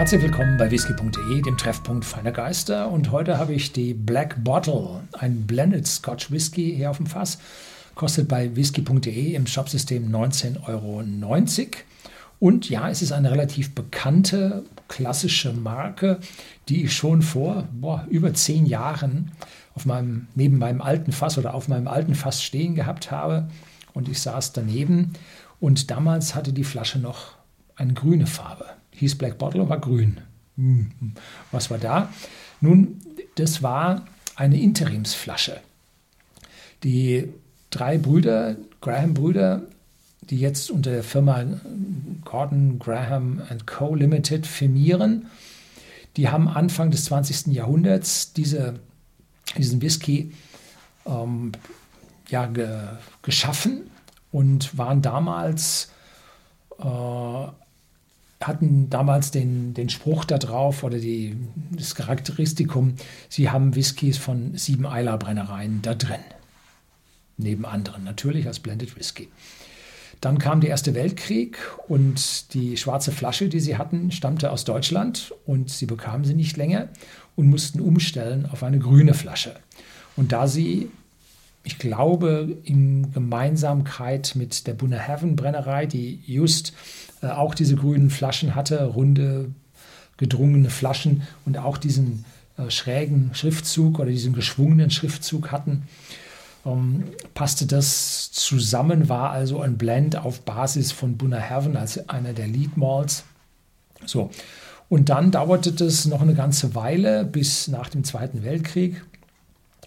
Herzlich willkommen bei whisky.de, dem Treffpunkt feiner Geister. Und heute habe ich die Black Bottle, ein Blended Scotch Whisky hier auf dem Fass. Kostet bei whisky.de im Shopsystem 19,90 Euro. Und ja, es ist eine relativ bekannte, klassische Marke, die ich schon vor boah, über zehn Jahren auf meinem, neben meinem alten Fass oder auf meinem alten Fass stehen gehabt habe. Und ich saß daneben. Und damals hatte die Flasche noch eine grüne Farbe hieß Black Bottle und war grün. Hm, was war da? Nun, das war eine Interimsflasche. Die drei Brüder, Graham-Brüder, die jetzt unter der Firma Gordon Graham Co. Limited firmieren, die haben Anfang des 20. Jahrhunderts diese, diesen Whisky ähm, ja, ge, geschaffen und waren damals äh, hatten damals den, den Spruch da drauf oder die, das Charakteristikum, sie haben Whiskys von sieben Eiler Brennereien da drin. Neben anderen natürlich als Blended Whisky. Dann kam der Erste Weltkrieg und die schwarze Flasche, die sie hatten, stammte aus Deutschland und sie bekamen sie nicht länger und mussten umstellen auf eine grüne Flasche. Und da sie, ich glaube, in Gemeinsamkeit mit der Bunner Heaven Brennerei, die just äh, auch diese grünen Flaschen hatte, runde, gedrungene Flaschen und auch diesen äh, schrägen Schriftzug oder diesen geschwungenen Schriftzug hatten. Ähm, passte das zusammen, war also ein Blend auf Basis von Bunner Heaven als einer der Lead Malls. So. Und dann dauerte das noch eine ganze Weile bis nach dem Zweiten Weltkrieg.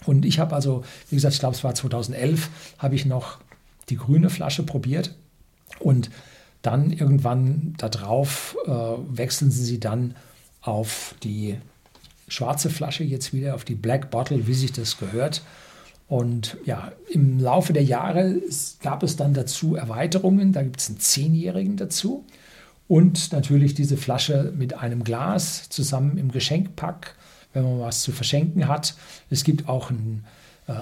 Und ich habe also, wie gesagt, ich glaube, es war 2011, habe ich noch die grüne Flasche probiert. Und dann irgendwann darauf äh, wechseln sie dann auf die schwarze Flasche jetzt wieder, auf die Black Bottle, wie sich das gehört. Und ja, im Laufe der Jahre gab es dann dazu Erweiterungen. Da gibt es einen Zehnjährigen dazu. Und natürlich diese Flasche mit einem Glas zusammen im Geschenkpack, wenn man was zu verschenken hat. Es gibt auch ein äh,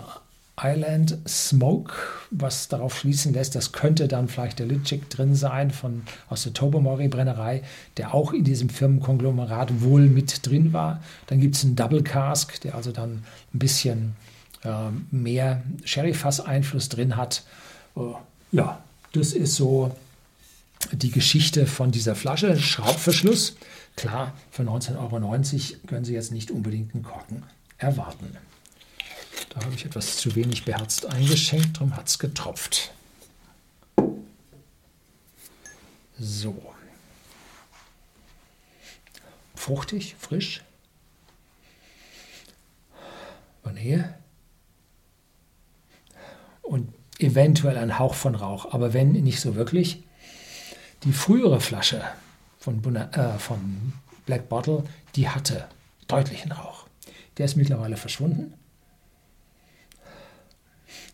Island Smoke, was darauf schließen lässt, das könnte dann vielleicht der Litschik drin sein von, aus der Tobermory Brennerei, der auch in diesem Firmenkonglomerat wohl mit drin war. Dann gibt es einen Double Cask, der also dann ein bisschen äh, mehr Sherry-Fass-Einfluss drin hat. Uh, ja, das ist so die Geschichte von dieser Flasche. Schraubverschluss, klar, für 19,90 Euro können Sie jetzt nicht unbedingt einen Korken erwarten. Da habe ich etwas zu wenig beherzt eingeschenkt, darum hat es getropft. So. Fruchtig, frisch. Vanille. Und eventuell ein Hauch von Rauch, aber wenn nicht so wirklich. Die frühere Flasche von, äh, von Black Bottle, die hatte deutlichen Rauch. Der ist mittlerweile verschwunden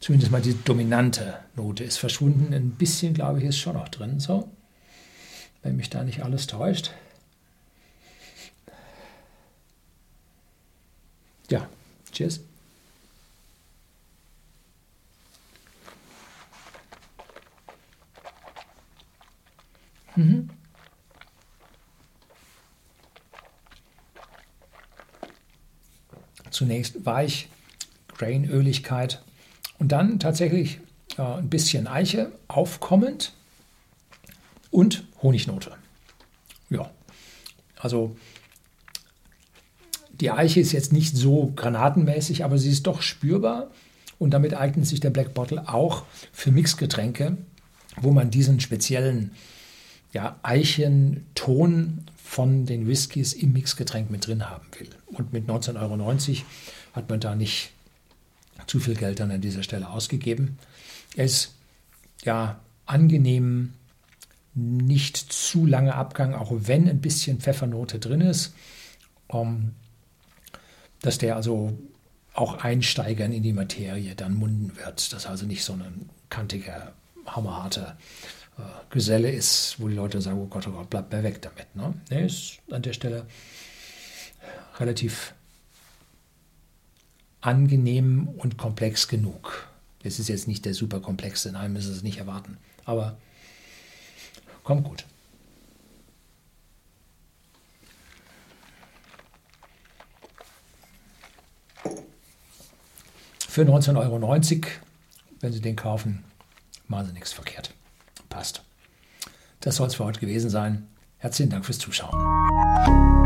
zumindest mal die dominante Note ist verschwunden. Ein bisschen, glaube ich, ist schon noch drin, so. Wenn mich da nicht alles täuscht. Ja, cheers. Mhm. Zunächst weich, Grainöligkeit, und dann tatsächlich äh, ein bisschen Eiche aufkommend und Honignote. Ja, also die Eiche ist jetzt nicht so granatenmäßig, aber sie ist doch spürbar und damit eignet sich der Black Bottle auch für Mixgetränke, wo man diesen speziellen ja, Eichenton von den Whiskys im Mixgetränk mit drin haben will. Und mit 19,90 Euro hat man da nicht zu viel Geld dann an dieser Stelle ausgegeben. Er ist ja angenehm, nicht zu lange Abgang, auch wenn ein bisschen Pfeffernote drin ist, um, dass der also auch Einsteigern in die Materie dann munden wird, dass also nicht so ein kantiger, hammerharter äh, Geselle ist, wo die Leute sagen, oh Gott, oh Gott, bleibt mir weg damit. Ne? Nee, ist an der Stelle relativ angenehm und komplex genug. Es ist jetzt nicht der super komplexe, nein, müssen Sie es nicht erwarten. Aber kommt gut. Für 19,90 Euro, wenn Sie den kaufen, machen Sie nichts verkehrt. Passt. Das soll es für heute gewesen sein. Herzlichen Dank fürs Zuschauen.